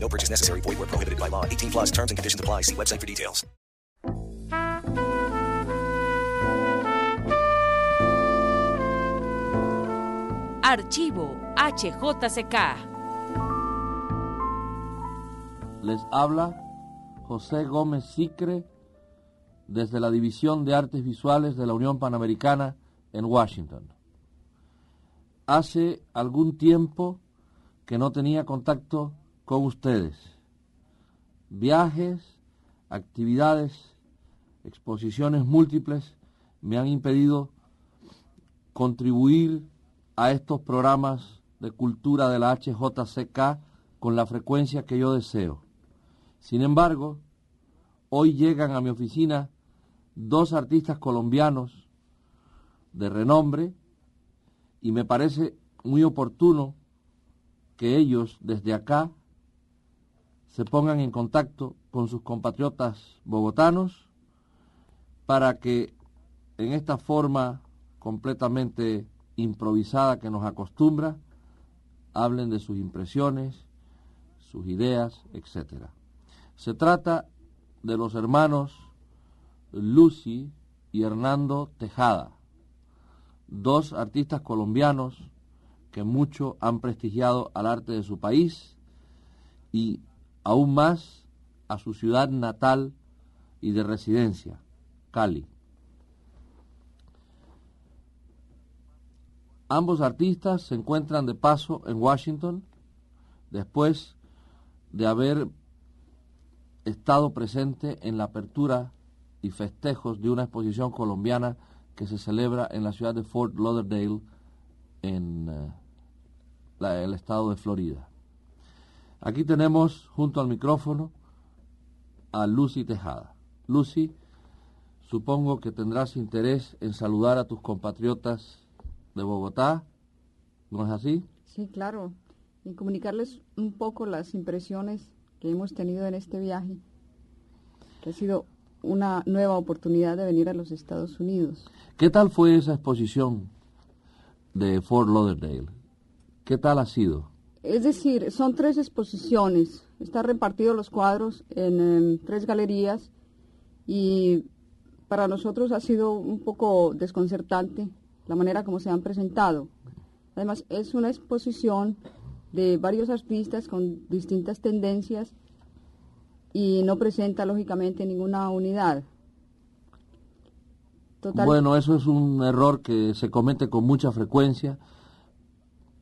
No purchase necessary. Void where prohibited by law. 18 plus terms and conditions apply. See website for details. Archivo HJCK. Les habla José Gómez Sicre desde la División de Artes Visuales de la Unión Panamericana en Washington. Hace algún tiempo que no tenía contacto con ustedes. Viajes, actividades, exposiciones múltiples me han impedido contribuir a estos programas de cultura de la HJCK con la frecuencia que yo deseo. Sin embargo, hoy llegan a mi oficina dos artistas colombianos de renombre y me parece muy oportuno que ellos desde acá se pongan en contacto con sus compatriotas bogotanos para que en esta forma completamente improvisada que nos acostumbra, hablen de sus impresiones, sus ideas, etc. Se trata de los hermanos Lucy y Hernando Tejada, dos artistas colombianos que mucho han prestigiado al arte de su país y aún más a su ciudad natal y de residencia, Cali. Ambos artistas se encuentran de paso en Washington después de haber estado presente en la apertura y festejos de una exposición colombiana que se celebra en la ciudad de Fort Lauderdale, en eh, el estado de Florida. Aquí tenemos junto al micrófono a Lucy Tejada. Lucy, supongo que tendrás interés en saludar a tus compatriotas de Bogotá, ¿no es así? Sí, claro. Y comunicarles un poco las impresiones que hemos tenido en este viaje, que ha sido una nueva oportunidad de venir a los Estados Unidos. ¿Qué tal fue esa exposición de Fort Lauderdale? ¿Qué tal ha sido? Es decir, son tres exposiciones. Están repartidos los cuadros en, em, tres galerías y para nosotros ha sido un poco desconcertante la manera como se han presentado. Además, es una exposición de varios artistas con distintas tendencias y no presenta lógicamente ninguna unidad. Total- Bueno, eso es un error que se comete con mucha frecuencia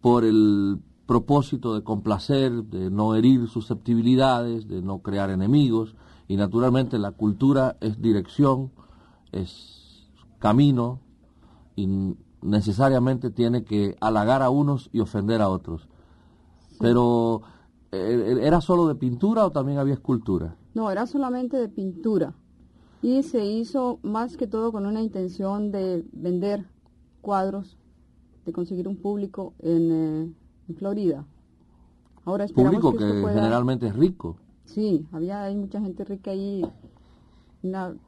por el propósito de complacer, de no herir susceptibilidades, de no crear enemigos y naturalmente la cultura es dirección, es camino y necesariamente tiene que halagar a unos y ofender a otros. Pero eh, ¿era solo de pintura o también había escultura? No, era solamente de pintura. Y se hizo más que todo con una intención de vender cuadros, de conseguir un público en, eh, en Florida. Ahora esperamos Público que que esto pueda- generalmente es rico. Sí, había hay mucha gente rica ahí,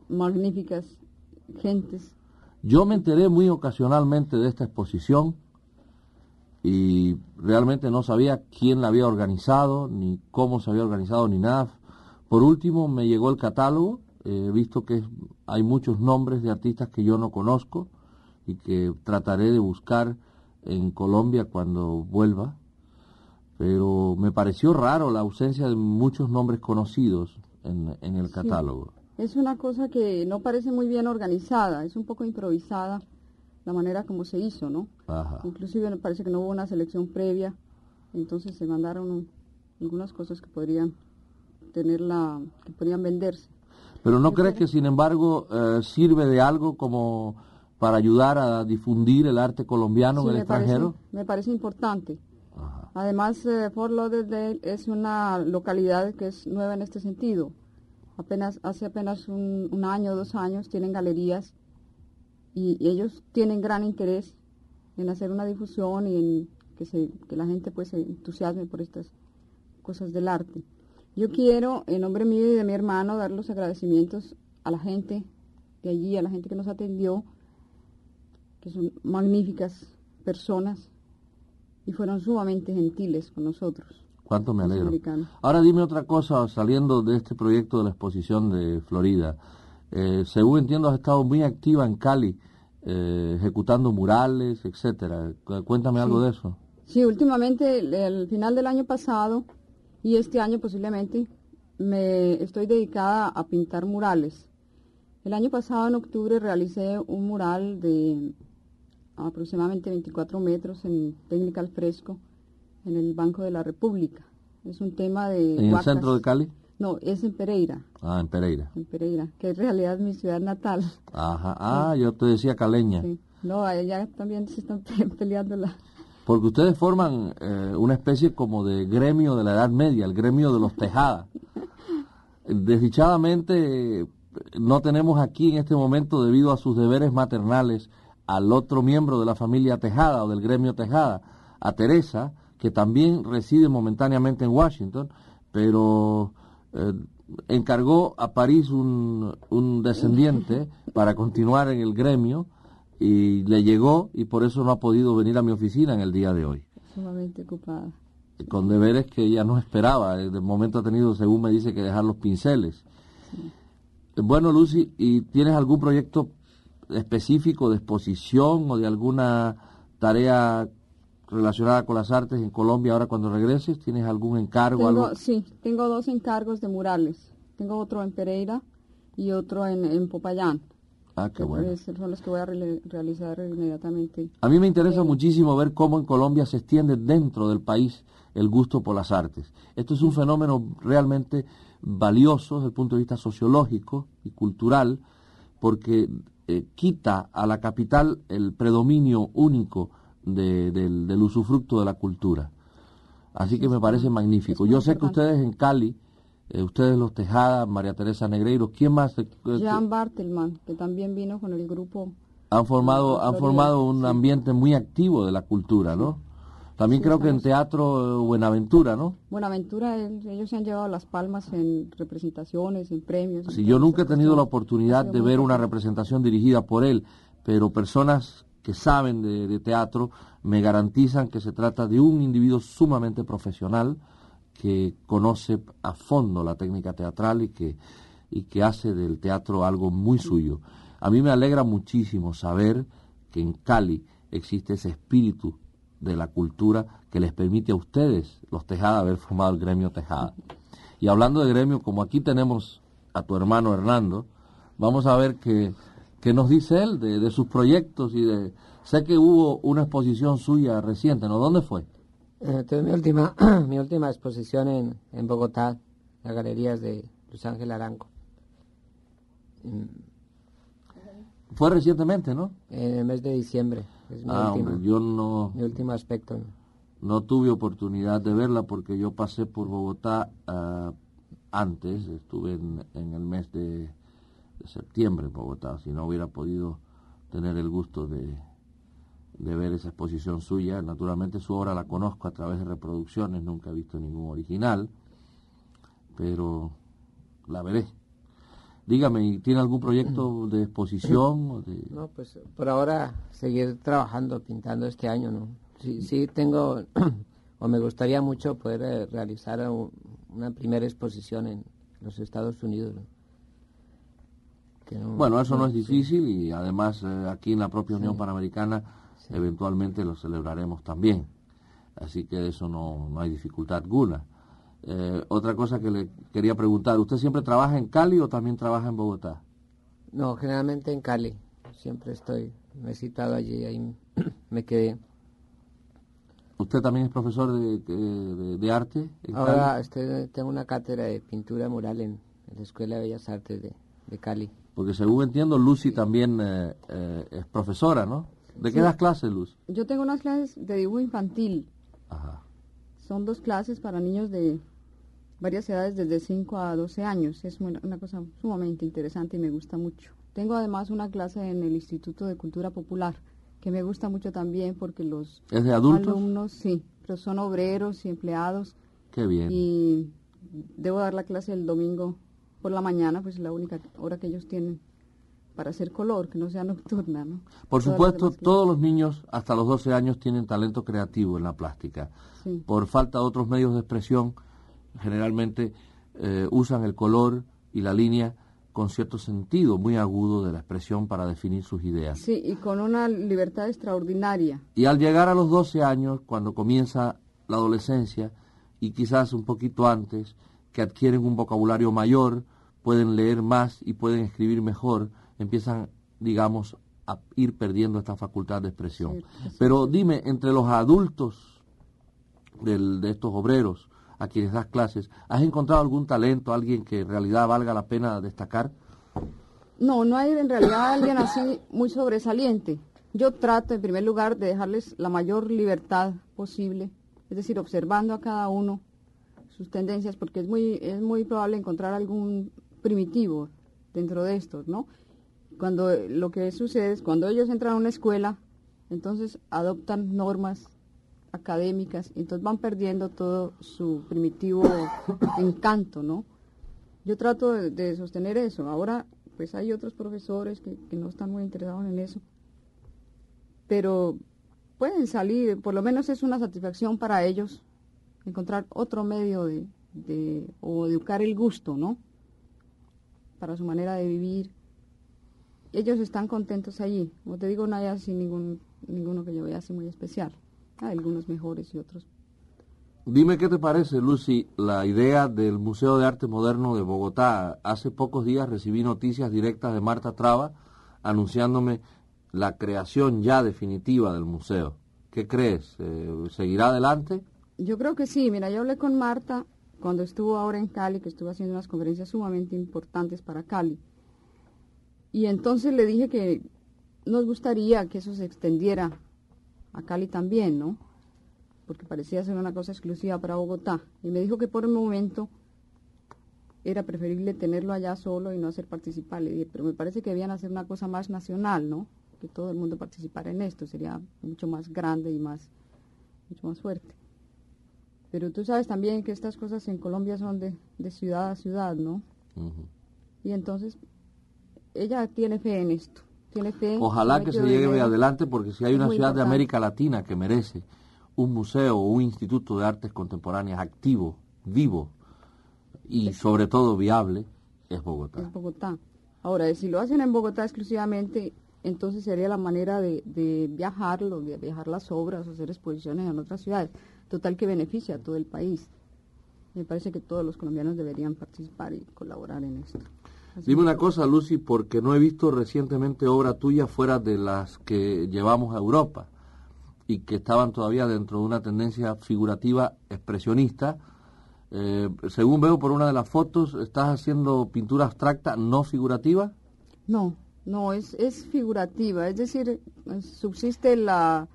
magníficas gentes. Yo me enteré muy ocasionalmente de esta exposición y realmente no sabía quién la había organizado, ni cómo se había organizado, ni nada. Por último, me llegó el catálogo, eh, he visto que es- hay muchos nombres de artistas que yo no conozco y que trataré de buscar en Colombia cuando vuelva, pero me pareció raro la ausencia de muchos nombres conocidos en, en el catálogo. Es una cosa que no parece muy bien organizada, es un poco improvisada la manera como se hizo, ¿no? Ajá. Inclusive me parece que no hubo una selección previa, entonces se mandaron un- algunas cosas que podrían tener la, que podrían venderse. Pero ¿no crees que, sin embargo, eh, sirve de algo como para ayudar a difundir el arte colombiano Sí, en el me parece- extranjero? me parece importante. Ajá. Además, eh, Fort Lauderdale es una localidad que es nueva en este sentido. apenas hace apenas un, un año o dos años tienen galerías y, y ellos tienen gran interés en hacer una difusión y en que, se, que la gente pues se entusiasme por estas cosas del arte. Yo quiero, en nombre mío y de mi hermano, dar los agradecimientos a la gente de allí, a la gente que nos atendió, que son magníficas personas y fueron sumamente gentiles con nosotros. Cuánto me alegro. Ahora dime otra cosa, saliendo de este proyecto de la exposición de Florida. Eh, según entiendo, has estado muy activa en Cali, eh, ejecutando murales, etcétera. Cu- Cuéntame algo de eso. Sí, últimamente, el- al final del año pasado y este año posiblemente, me estoy dedicada a pintar murales. El año pasado, en octubre, realicé un mural de aproximadamente 24 metros en técnica al fresco en el Banco de la República. Es un tema de... ¿En el centro de Cali? No, es en Pereira, Ah, en Pereira. en Pereira, que en realidad es mi ciudad natal. Ajá. Ah, yo te decía caleña. Sí. No, allá también se están pe- peleando la... Porque ustedes forman eh, una especie como de gremio de la Edad Media, el gremio de los Tejada. Desdichadamente no tenemos aquí en este momento, debido a sus deberes maternales, al otro miembro de la familia Tejada o del gremio Tejada, a Teresa, que también reside momentáneamente en Washington, pero eh, encargó a París un, un descendiente para continuar en el gremio y le llegó y por eso no ha podido venir a mi oficina en el día de hoy, sumamente ocupada. con deberes que ella no esperaba. De momento ha tenido, según me dice, que dejar los pinceles. Bueno, Lucy, ¿y tienes algún proyecto específico de exposición o de alguna tarea relacionada con las artes en Colombia ahora cuando regreses? ¿Tienes algún encargo? Tengo, algo? sí, tengo dos encargos de murales. Tengo otro en Pereira y otro en, en Popayán. Ah, qué bueno. es- son los que voy a rele- realizar inmediatamente. A mí me interesa muchísimo ver cómo en Colombia se extiende dentro del país el gusto por las artes. Esto es un fenómeno realmente valioso desde el punto de vista sociológico y cultural, porque eh, quita a la capital el predominio único de- del, del usufructo de la cultura. Así que me parece magnífico. Yo sé que ustedes en Cali, eh, ustedes los Tejada, María Teresa Negreiro, ¿quién más? eh, Jean Bartelman, que también vino con el grupo. han formado han formado un ambiente muy activo de la cultura, ¿no? También Sí, creo que en Teatro eh, Buenaventura, ¿no? Buenaventura, ellos se han llevado las palmas en representaciones, en premios. en todas yo nunca he tenido la oportunidad de ver una representación dirigida por él, pero personas que saben de, de teatro me garantizan que se trata de un individuo sumamente profesional que conoce a fondo la técnica teatral y que, y que hace del teatro algo muy suyo. A mí me alegra muchísimo saber que en Cali existe ese espíritu de la cultura que les permite a ustedes, los Tejada, haber formado el gremio Tejada. Y hablando de gremio, como aquí tenemos a tu hermano Hernando, vamos a ver qué, qué nos dice él de, de sus proyectos y de... Sé que hubo una exposición suya reciente, ¿no? ¿Dónde fue? Eh, tuve mi última, mi última exposición en, en Bogotá, en las galerías de Luz Ángel Aranco, Fue recientemente, ¿no? en el mes de diciembre. Es mi, Ah, última- hombre, yo no, mi último aspecto. ¿no? tuve oportunidad de verla porque yo pasé por Bogotá ah, antes, estuve en, en el mes de, de septiembre en Bogotá, si no hubiera podido tener el gusto de, de ver esa exposición suya. Naturalmente su obra la conozco a través de reproducciones, nunca he visto ningún original, pero la veré. Dígame, ¿y ¿tiene algún proyecto de exposición? de- No, pues por ahora seguir trabajando, pintando este año, ¿no? Sí, sí tengo, o me gustaría mucho poder eh, realizar un- una primera exposición en los Estados Unidos, ¿no? Que no- Bueno, eso no es sí. difícil y además eh, aquí en la propia Unión Panamericana eventualmente lo celebraremos también. Así que de eso no, no hay dificultad alguna. Eh, otra cosa que le quería preguntar, ¿usted siempre trabaja en Cali o también trabaja en Bogotá? No, generalmente en Cali. Siempre estoy, me he citado allí, ahí me quedé. ¿Usted también es profesor de, de- arte en Ahora Cali? estoy, tengo una cátedra de pintura mural en, en la Escuela de Bellas Artes de, de Cali. Porque según entiendo, Lucy también eh, eh, es profesora, ¿no? ¿De qué das clases, Lucy? Yo tengo unas clases de dibujo infantil. Ajá. Son dos clases para niños de varias edades desde 5 a 12 años. Es una, una cosa sumamente interesante y me gusta mucho. Tengo además una clase en el Instituto de Cultura Popular que me gusta mucho también porque los ¿Es de adultos? alumnos, sí, pero son obreros y empleados Qué bien. y debo dar la clase el domingo por la mañana, pues es la única hora que ellos tienen para hacer color, que no sea nocturna, ¿no? Por Todas supuesto, todos los niños hasta los 12 años tienen talento creativo en la plástica. Sí. Por falta de otros medios de expresión, generalmente eh, usan el color y la línea con cierto sentido muy agudo de la expresión para definir sus ideas. Sí, y con una libertad extraordinaria. Y al llegar a los 12 años, cuando comienza la adolescencia, y quizás un poquito antes, que adquieren un vocabulario mayor, pueden leer más y pueden escribir mejor, empiezan, digamos, a ir perdiendo esta facultad de expresión. Sí, Pero dime, entre los adultos del- de estos obreros a quienes das clases, ¿has encontrado algún talento, alguien que en realidad valga la pena destacar? No, no hay en realidad alguien así muy sobresaliente. Yo trato, en primer lugar, de dejarles la mayor libertad posible, es decir, observando a cada uno sus tendencias, porque es muy, es muy probable encontrar algún primitivo dentro de estos, ¿no? Cuando lo que sucede es cuando ellos entran a una escuela, entonces adoptan normas académicas, entonces van perdiendo todo su primitivo encanto, ¿no? Yo trato de, sostener eso. Ahora, pues hay otros profesores que, que no están muy interesados en eso, pero pueden salir, por lo menos es una satisfacción para ellos encontrar otro medio de, de o educar el gusto, ¿no? Para su manera de vivir. Ellos están contentos allí. Como te digo, no hay así ningún, ninguno que yo vea así muy especial. Hay algunos mejores y otros Dime qué te parece, Lucy, la idea del Museo de Arte Moderno de Bogotá. Hace pocos días recibí noticias directas de Marta Traba anunciándome la creación ya definitiva del museo. ¿Qué crees? Eh, ¿Seguirá adelante? Yo creo que sí. Mira, yo hablé con Marta cuando estuvo ahora en Cali, que estuvo haciendo unas conferencias sumamente importantes para Cali. Y entonces le dije que nos gustaría que eso se extendiera a Cali también, ¿no? Porque parecía ser una cosa exclusiva para Bogotá. Y me dijo que por el momento era preferible tenerlo allá solo y no hacer participar. Le dije, pero me parece que debían hacer una cosa más nacional, ¿no? Que todo el mundo participara en esto. Sería mucho más grande y más, mucho más fuerte. Pero tú sabes también que estas cosas en Colombia son de, de ciudad a ciudad, ¿no? Y entonces ella tiene fe en esto. Tiene fe. Ojalá que se de llegue ver- adelante porque si hay una ciudad de. América Latina que merece un museo o un instituto de artes contemporáneas activo, vivo y sobre todo viable, es Bogotá. es Bogotá. Ahora, si lo hacen en Bogotá exclusivamente, entonces sería la manera de, de viajarlo, de viajar las obras, hacer exposiciones en otras ciudades. Total que beneficia a todo el país. Me parece que todos los colombianos deberían participar y colaborar en esto. Dime una cosa, Lucy, porque no he visto recientemente obra tuya fuera de las que llevamos a Europa y que estaban todavía dentro de una tendencia figurativa expresionista. Eh, según veo por una de las fotos, estás haciendo pintura abstracta no figurativa. No, no, es, es figurativa, es decir, eh, subsiste la,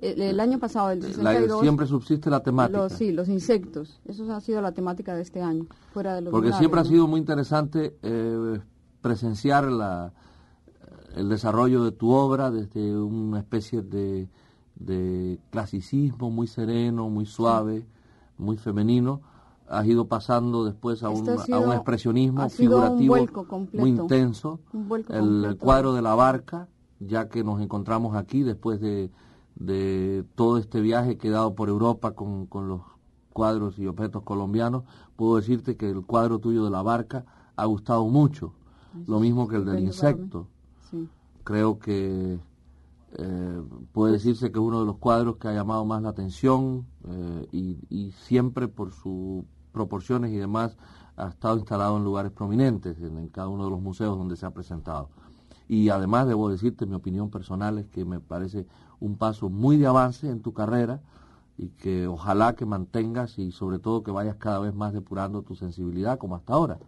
el, el año pasado, el La- 62, siempre subsiste la temática. los, sí, los insectos, eso ha sido la temática de este año, fuera de los Porque siempre ha sido muy interesante eh, presenciar la, el desarrollo de tu obra desde una especie de, de clasicismo muy sereno, muy suave, muy femenino. Has ido pasando después a, un, a un expresionismo un figurativo vuelco completo, muy intenso. un vuelco el, completo. cuadro de la barca, ya que nos encontramos aquí después de, de todo este viaje que he dado por Europa con, con los cuadros y objetos colombianos, puedo decirte que el cuadro tuyo de la barca ha gustado mucho, lo mismo que el del insecto. Sí. Creo que eh, puede decirse que es uno de los cuadros que ha llamado más la atención eh, y, y siempre por sus proporciones y demás ha estado instalado en lugares prominentes en, en cada uno de los museos donde se ha presentado. Y además debo decirte, mi opinión personal es que me parece un paso muy de avance en tu carrera y que ojalá que mantengas y sobre todo que vayas cada vez más depurando tu sensibilidad como hasta ahora.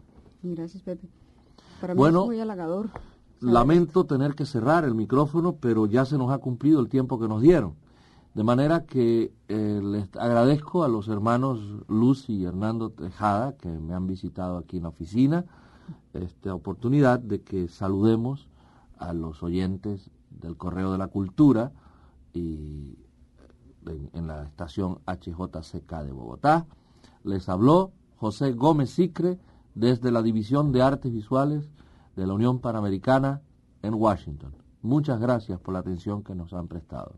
Gracias, Pepe. Para mí Bueno, es muy halagador. Lamento tener que cerrar el micrófono, pero ya se nos ha cumplido el tiempo que nos dieron. De manera que eh, les agradezco a los hermanos Lucy y Hernando Tejada que me han visitado aquí en la oficina esta oportunidad de que saludemos a los oyentes del Correo de la Cultura y en, la estación HJCK de Bogotá. Les habló José Gómez Sicre desde la División de Artes Visuales de la Unión Panamericana en Washington. Muchas gracias por la atención que nos han prestado.